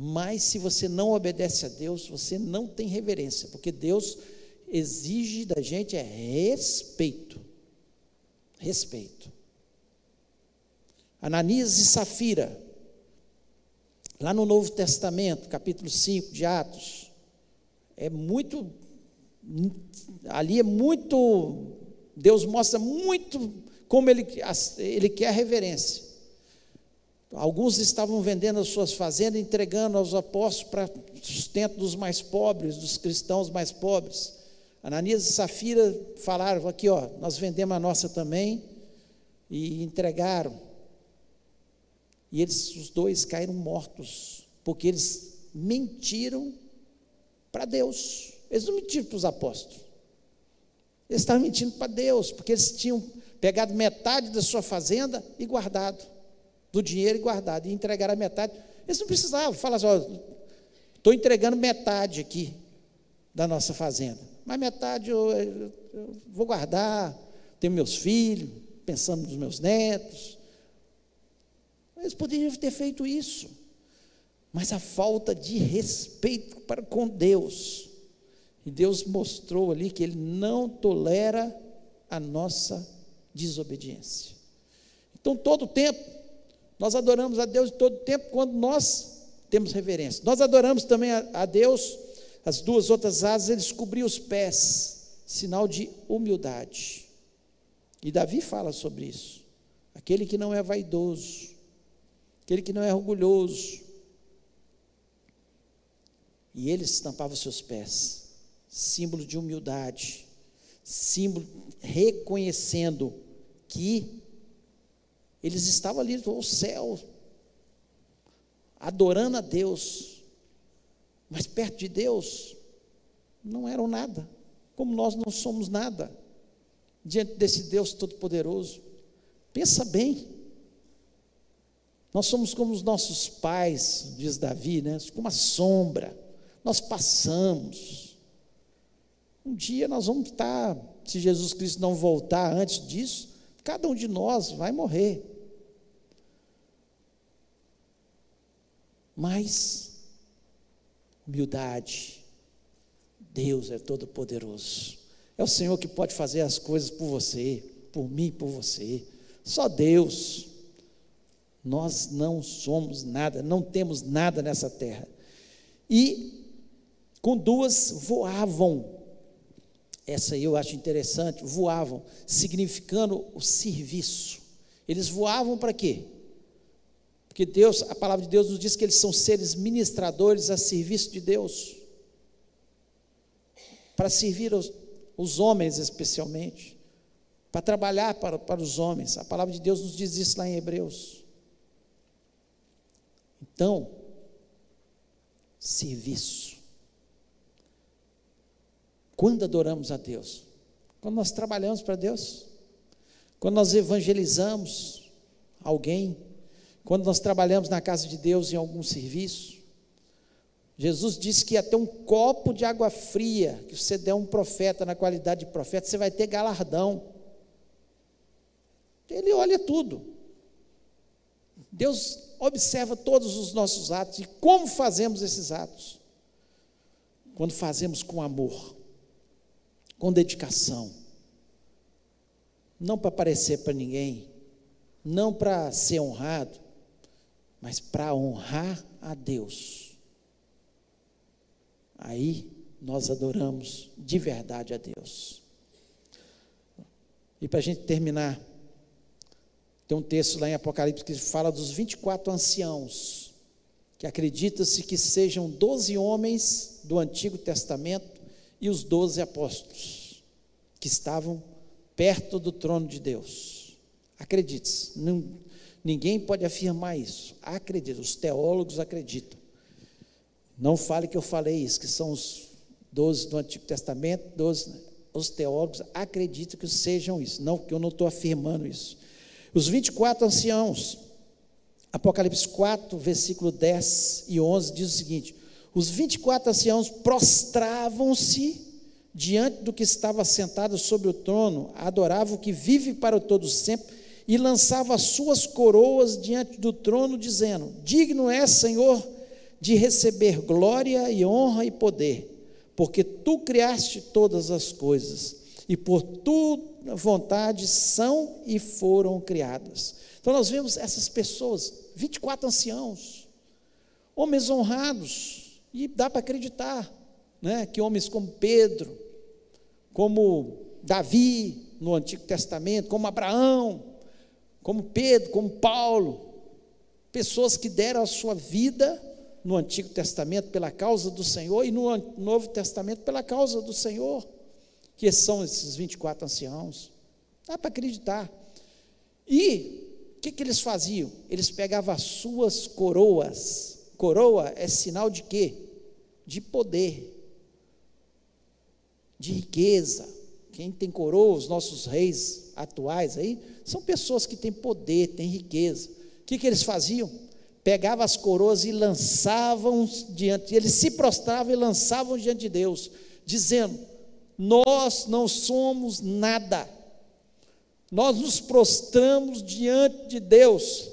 Mas se você não obedece a Deus, você não tem reverência, porque Deus exige da gente é respeito. Respeito. Ananias e Safira, lá no Novo Testamento, capítulo 5 de Atos, é muito, ali é muito, Deus mostra muito como ele, ele quer reverência. Alguns estavam vendendo as suas fazendas, entregando aos apóstolos para sustento dos mais pobres, dos cristãos mais pobres. Ananias e Safira falaram aqui, ó, nós vendemos a nossa também e entregaram. E eles, os dois, caíram mortos, porque eles mentiram para Deus. Eles não mentiram para os apóstolos. Eles estavam mentindo para Deus, porque eles tinham pegado metade da sua fazenda e guardado do dinheiro e guardado, e entregar a metade. Eles não precisavam, falar assim, estou entregando metade aqui da nossa fazenda, mas metade eu, eu, eu vou guardar, tenho meus filhos, pensando nos meus netos. Eles poderiam ter feito isso, mas a falta de respeito para com Deus, e Deus mostrou ali que Ele não tolera a nossa desobediência. Então, todo o tempo, nós adoramos a Deus todo o tempo quando nós temos reverência. Nós adoramos também a, a Deus, as duas outras asas, eles cobriam os pés, sinal de humildade. E Davi fala sobre isso. Aquele que não é vaidoso, aquele que não é orgulhoso. E ele estampava os seus pés, símbolo de humildade, símbolo reconhecendo que eles estavam ali no céu, adorando a Deus, mas perto de Deus, não eram nada, como nós não somos nada diante desse Deus Todo-Poderoso. Pensa bem. Nós somos como os nossos pais, diz Davi, né? como uma sombra. Nós passamos. Um dia nós vamos estar, se Jesus Cristo não voltar antes disso, cada um de nós vai morrer. Mas, humildade, Deus é todo-poderoso. É o Senhor que pode fazer as coisas por você, por mim, por você. Só Deus. Nós não somos nada, não temos nada nessa terra. E com duas voavam. Essa aí eu acho interessante, voavam, significando o serviço. Eles voavam para quê? Porque Deus, a palavra de Deus nos diz que eles são seres ministradores a serviço de Deus. Para servir aos, os homens especialmente, para trabalhar para, para os homens. A palavra de Deus nos diz isso lá em Hebreus. Então, serviço. Quando adoramos a Deus? Quando nós trabalhamos para Deus? Quando nós evangelizamos alguém? Quando nós trabalhamos na casa de Deus em algum serviço? Jesus disse que até um copo de água fria, que você der um profeta na qualidade de profeta, você vai ter galardão. Ele olha tudo. Deus observa todos os nossos atos e como fazemos esses atos. Quando fazemos com amor, com dedicação, não para parecer para ninguém, não para ser honrado, mas para honrar a Deus aí nós adoramos de verdade a Deus. E para a gente terminar, tem um texto lá em Apocalipse que fala dos 24 anciãos, que acredita-se que sejam 12 homens do Antigo Testamento e os 12 apóstolos, que estavam perto do trono de Deus. Acredite-se, ninguém pode afirmar isso. Acredite, os teólogos acreditam. Não fale que eu falei isso, que são os doze do Antigo Testamento, doze, os teólogos acreditam que sejam isso, não que eu não estou afirmando isso. Os 24 anciãos, Apocalipse 4, versículo 10 e 11, diz o seguinte: Os 24 anciãos prostravam-se diante do que estava sentado sobre o trono, adoravam o que vive para todo sempre e lançavam as suas coroas diante do trono, dizendo: Digno é, Senhor, de receber glória e honra e poder, porque tu criaste todas as coisas e por tua vontade são e foram criadas. Então nós vemos essas pessoas, 24 anciãos, homens honrados, e dá para acreditar, né, que homens como Pedro, como Davi no Antigo Testamento, como Abraão, como Pedro, como Paulo, pessoas que deram a sua vida no Antigo Testamento pela causa do Senhor e no Novo Testamento pela causa do Senhor, que são esses 24 anciãos. Dá para acreditar. E o que, que eles faziam? Eles pegavam as suas coroas. Coroa é sinal de quê? De poder, de riqueza. Quem tem coroa, os nossos reis atuais aí, são pessoas que têm poder, têm riqueza. O que, que eles faziam? pegava as coroas e lançavam diante, eles se prostravam e lançavam diante de Deus, dizendo: Nós não somos nada, nós nos prostramos diante de Deus,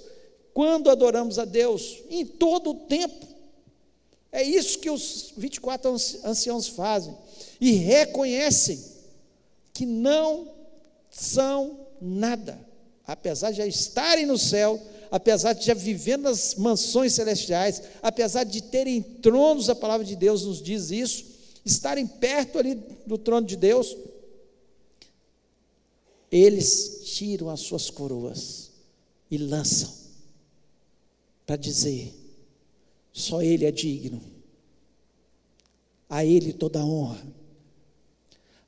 quando adoramos a Deus, em todo o tempo. É isso que os 24 anciãos fazem, e reconhecem que não são nada, apesar de já estarem no céu, apesar de já viver nas mansões celestiais, apesar de terem tronos, a palavra de Deus nos diz isso, estarem perto ali do trono de Deus, eles tiram as suas coroas e lançam para dizer: só Ele é digno, a Ele toda honra,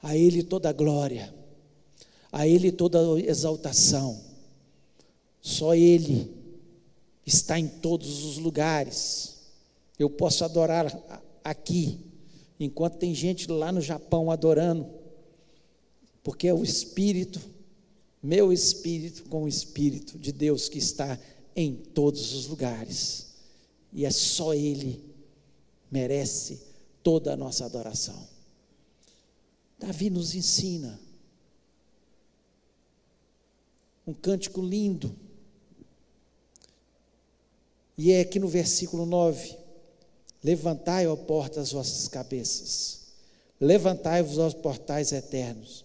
a Ele toda glória, a Ele toda exaltação. Só Ele está em todos os lugares. Eu posso adorar aqui, enquanto tem gente lá no Japão adorando, porque é o Espírito, meu Espírito com o Espírito de Deus que está em todos os lugares, e é só Ele merece toda a nossa adoração. Davi nos ensina um cântico lindo, e é aqui no versículo 9: Levantai, ó portas, as vossas cabeças, levantai-vos, aos portais eternos,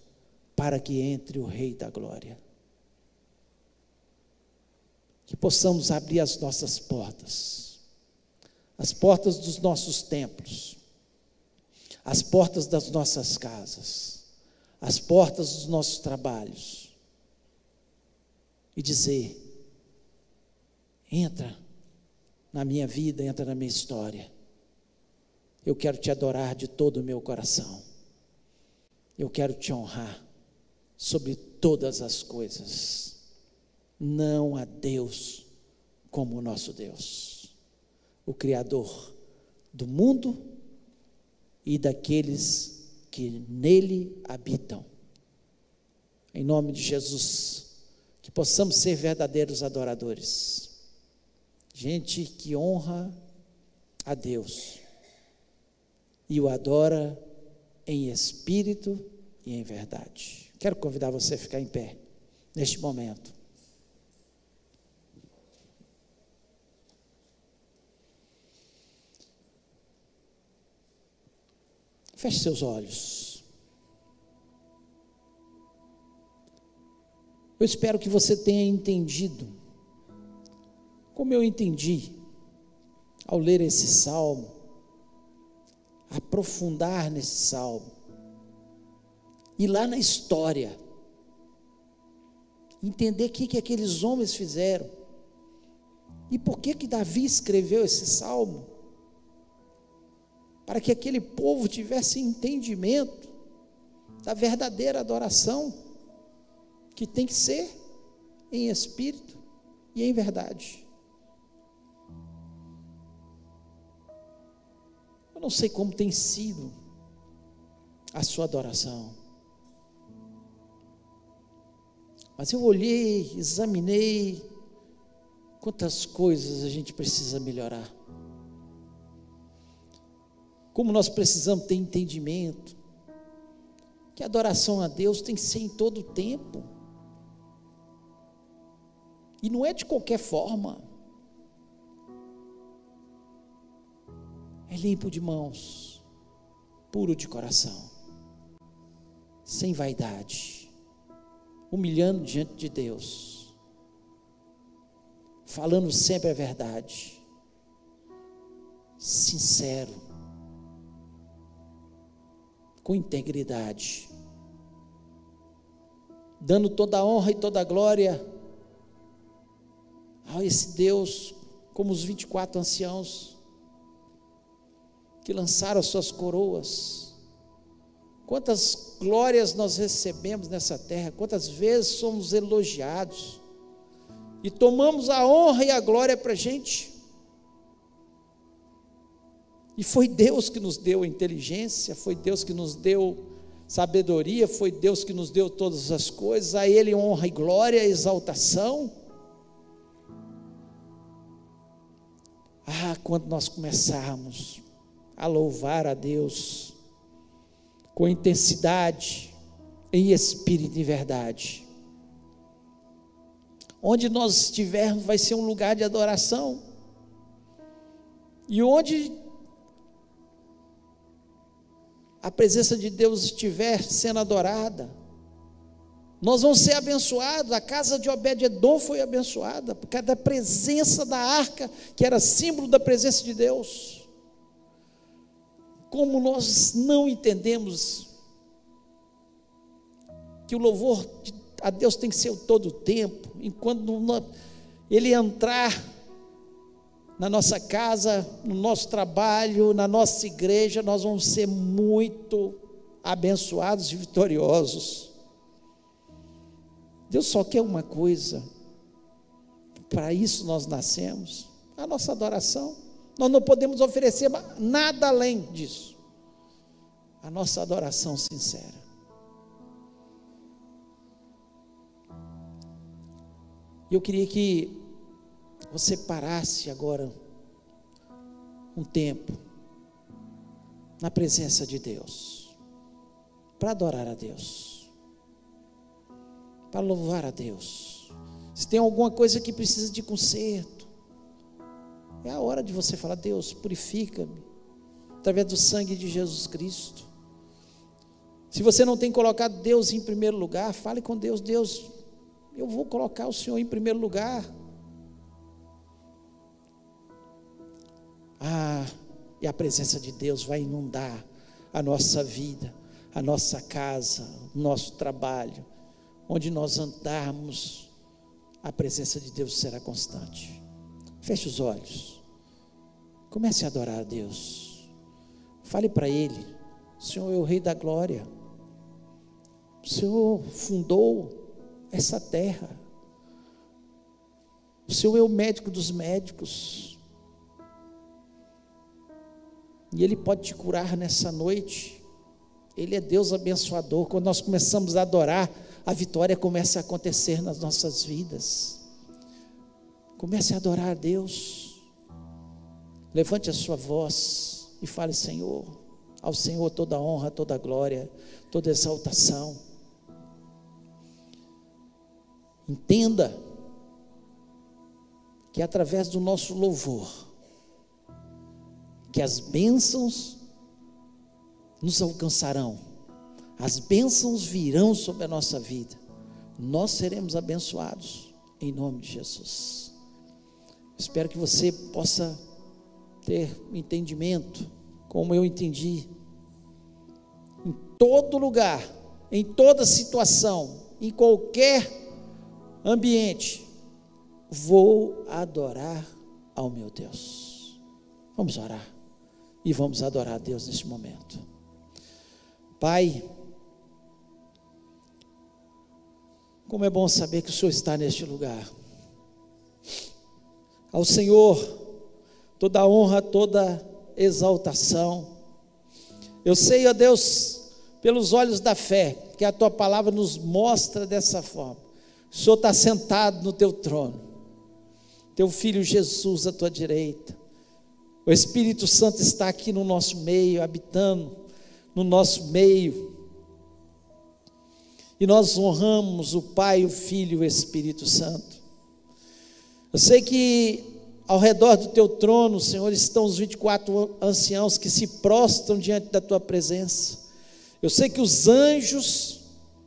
para que entre o Rei da Glória. Que possamos abrir as nossas portas, as portas dos nossos templos, as portas das nossas casas, as portas dos nossos trabalhos, e dizer: entra na minha vida, entra na minha história. Eu quero te adorar de todo o meu coração. Eu quero te honrar sobre todas as coisas. Não há Deus como o nosso Deus, o Criador do mundo e daqueles que nele habitam. Em nome de Jesus, que possamos ser verdadeiros adoradores gente que honra a Deus e o adora em espírito e em verdade. Quero convidar você a ficar em pé neste momento. Feche seus olhos. Eu espero que você tenha entendido como eu entendi ao ler esse salmo, aprofundar nesse salmo, e lá na história, entender o que, que aqueles homens fizeram, e por que que Davi escreveu esse salmo, para que aquele povo tivesse entendimento da verdadeira adoração, que tem que ser em espírito e em verdade. não sei como tem sido a sua adoração. Mas eu olhei, examinei quantas coisas a gente precisa melhorar. Como nós precisamos ter entendimento que adoração a Deus tem que ser em todo o tempo. E não é de qualquer forma. é limpo de mãos, puro de coração, sem vaidade, humilhando diante de Deus, falando sempre a verdade, sincero, com integridade, dando toda a honra e toda a glória a esse Deus, como os 24 anciãos que lançaram suas coroas. Quantas glórias nós recebemos nessa terra, quantas vezes somos elogiados e tomamos a honra e a glória para a gente. E foi Deus que nos deu inteligência, foi Deus que nos deu sabedoria, foi Deus que nos deu todas as coisas, a Ele honra e glória, exaltação. Ah, quando nós começarmos a louvar a Deus com intensidade, em espírito e verdade. Onde nós estivermos vai ser um lugar de adoração. E onde a presença de Deus estiver sendo adorada, nós vamos ser abençoados. A casa de Obed-Edom foi abençoada por causa da presença da arca, que era símbolo da presença de Deus como nós não entendemos que o louvor a Deus tem que ser todo o tempo, enquanto Ele entrar na nossa casa, no nosso trabalho, na nossa igreja, nós vamos ser muito abençoados e vitoriosos. Deus só quer uma coisa, para isso nós nascemos, a nossa adoração. Nós não podemos oferecer nada além disso. a nossa adoração sincera. Eu queria que você parasse agora um tempo na presença de Deus, para adorar a Deus, para louvar a Deus. Se tem alguma coisa que precisa de conserto, é a hora de você falar: Deus, purifica-me, através do sangue de Jesus Cristo. Se você não tem colocado Deus em primeiro lugar, fale com Deus: Deus, eu vou colocar o Senhor em primeiro lugar. Ah, e a presença de Deus vai inundar a nossa vida, a nossa casa, o nosso trabalho. Onde nós andarmos, a presença de Deus será constante. Feche os olhos. Comece a adorar a Deus. Fale para Ele: Senhor é o Rei da Glória. O Senhor fundou essa terra. O Senhor é o médico dos médicos. E Ele pode te curar nessa noite. Ele é Deus abençoador. Quando nós começamos a adorar, a vitória começa a acontecer nas nossas vidas. Comece a adorar a Deus. Levante a sua voz e fale: Senhor, ao Senhor toda honra, toda glória, toda exaltação. Entenda que através do nosso louvor, que as bênçãos nos alcançarão, as bênçãos virão sobre a nossa vida, nós seremos abençoados em nome de Jesus. Espero que você possa ter entendimento, como eu entendi, em todo lugar, em toda situação, em qualquer ambiente, vou adorar ao meu Deus. Vamos orar e vamos adorar a Deus neste momento. Pai, como é bom saber que o Senhor está neste lugar. Ao Senhor, toda honra, toda exaltação. Eu sei, ó Deus, pelos olhos da fé, que a tua palavra nos mostra dessa forma. O Senhor está sentado no teu trono. Teu filho Jesus à tua direita. O Espírito Santo está aqui no nosso meio, habitando no nosso meio. E nós honramos o Pai, o Filho e o Espírito Santo. Eu sei que ao redor do teu trono, Senhor, estão os 24 anciãos que se prostram diante da tua presença. Eu sei que os anjos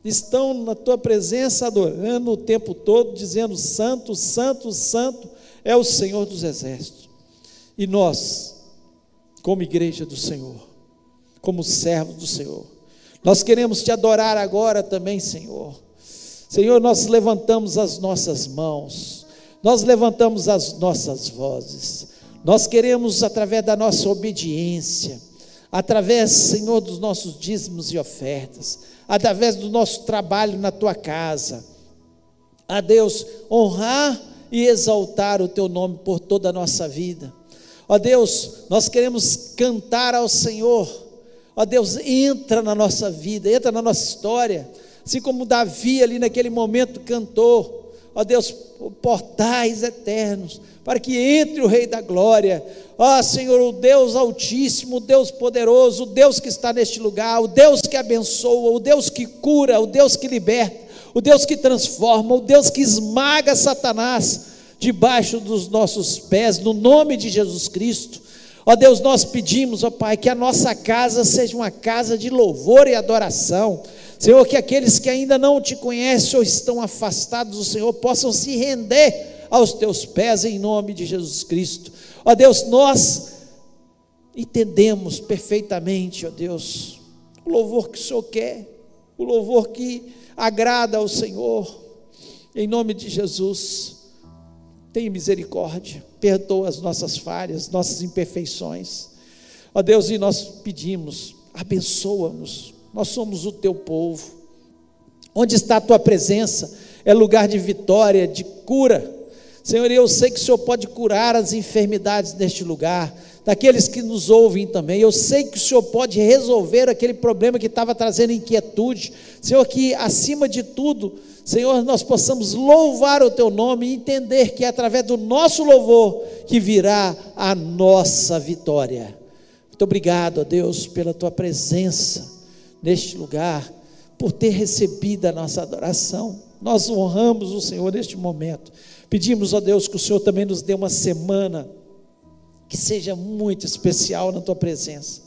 estão na tua presença adorando o tempo todo, dizendo: Santo, Santo, Santo é o Senhor dos Exércitos. E nós, como igreja do Senhor, como servos do Senhor, nós queremos te adorar agora também, Senhor. Senhor, nós levantamos as nossas mãos, nós levantamos as nossas vozes, nós queremos, através da nossa obediência, através, Senhor, dos nossos dízimos e ofertas, através do nosso trabalho na tua casa. A Deus, honrar e exaltar o teu nome por toda a nossa vida. Ó Deus, nós queremos cantar ao Senhor. Ó Deus, entra na nossa vida, entra na nossa história. Assim como Davi ali naquele momento cantou. Ó Deus, portais eternos, para que entre o Rei da Glória. Ó Senhor, o Deus Altíssimo, o Deus Poderoso, o Deus que está neste lugar, o Deus que abençoa, o Deus que cura, o Deus que liberta, o Deus que transforma, o Deus que esmaga Satanás debaixo dos nossos pés, no nome de Jesus Cristo. Ó Deus, nós pedimos, ó Pai, que a nossa casa seja uma casa de louvor e adoração. Senhor, que aqueles que ainda não te conhecem ou estão afastados do Senhor possam se render aos teus pés em nome de Jesus Cristo. Ó Deus, nós entendemos perfeitamente, ó Deus, o louvor que o Senhor quer, o louvor que agrada ao Senhor. Em nome de Jesus, tenha misericórdia, perdoa as nossas falhas, nossas imperfeições. Ó Deus, e nós pedimos, abençoa-nos. Nós somos o teu povo. Onde está a tua presença? É lugar de vitória, de cura Senhor, eu sei que o Senhor pode curar as enfermidades neste lugar. daqueles que nos ouvem também. Eu sei que o Senhor pode resolver aquele problema que estava trazendo inquietude. Senhor, que acima de tudo, Senhor, nós possamos louvar o Teu nome e entender que é através do nosso louvor que virá a nossa vitória. Muito obrigado, ó Deus, pela Tua presença neste lugar, por ter recebido a nossa adoração. Nós honramos o Senhor neste momento. Pedimos, ó Deus, que o Senhor também nos dê uma semana que seja muito especial na tua presença.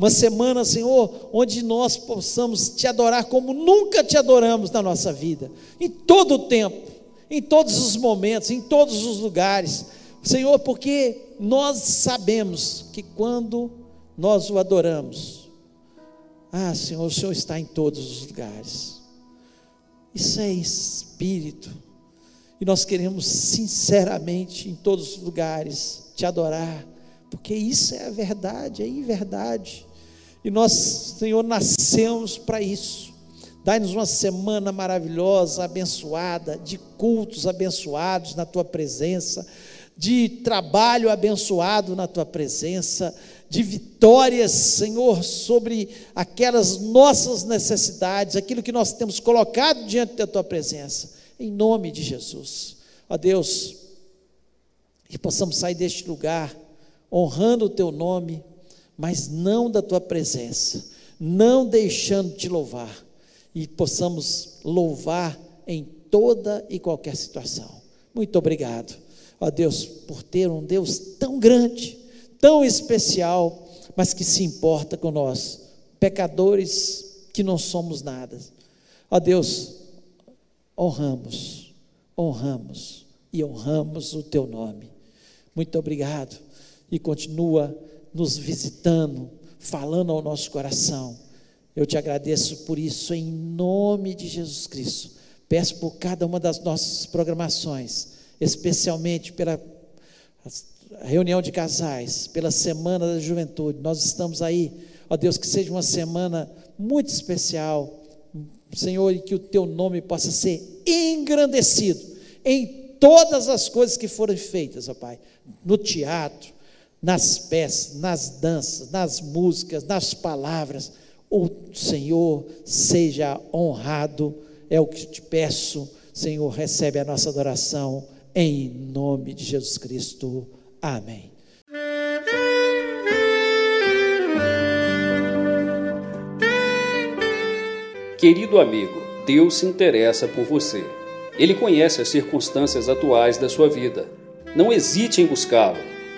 Uma semana, Senhor, onde nós possamos te adorar como nunca te adoramos na nossa vida, em todo o tempo, em todos os momentos, em todos os lugares. Senhor, porque nós sabemos que quando nós o adoramos, ah, Senhor, o Senhor está em todos os lugares. Isso é espírito. E nós queremos sinceramente em todos os lugares te adorar, porque isso é a verdade, é a verdade. E nós, Senhor, nascemos para isso. Dai-nos uma semana maravilhosa, abençoada, de cultos abençoados na tua presença, de trabalho abençoado na tua presença, de vitórias, Senhor, sobre aquelas nossas necessidades, aquilo que nós temos colocado diante da tua presença, em nome de Jesus. Ó Deus, que possamos sair deste lugar honrando o teu nome, mas não da tua presença, não deixando de te louvar, e possamos louvar em toda e qualquer situação. Muito obrigado, ó Deus, por ter um Deus tão grande, tão especial, mas que se importa com nós, pecadores que não somos nada. Ó Deus, honramos, honramos e honramos o teu nome. Muito obrigado. E continua nos visitando, falando ao nosso coração. Eu te agradeço por isso, em nome de Jesus Cristo. Peço por cada uma das nossas programações, especialmente pela reunião de casais, pela Semana da Juventude. Nós estamos aí, ó Deus, que seja uma semana muito especial, Senhor, e que o teu nome possa ser engrandecido em todas as coisas que forem feitas, ó Pai, no teatro, nas peças, nas danças, nas músicas, nas palavras, o Senhor seja honrado, é o que te peço, Senhor, recebe a nossa adoração, em nome de Jesus Cristo. Amém. Querido amigo, Deus se interessa por você. Ele conhece as circunstâncias atuais da sua vida. Não hesite em buscá-lo.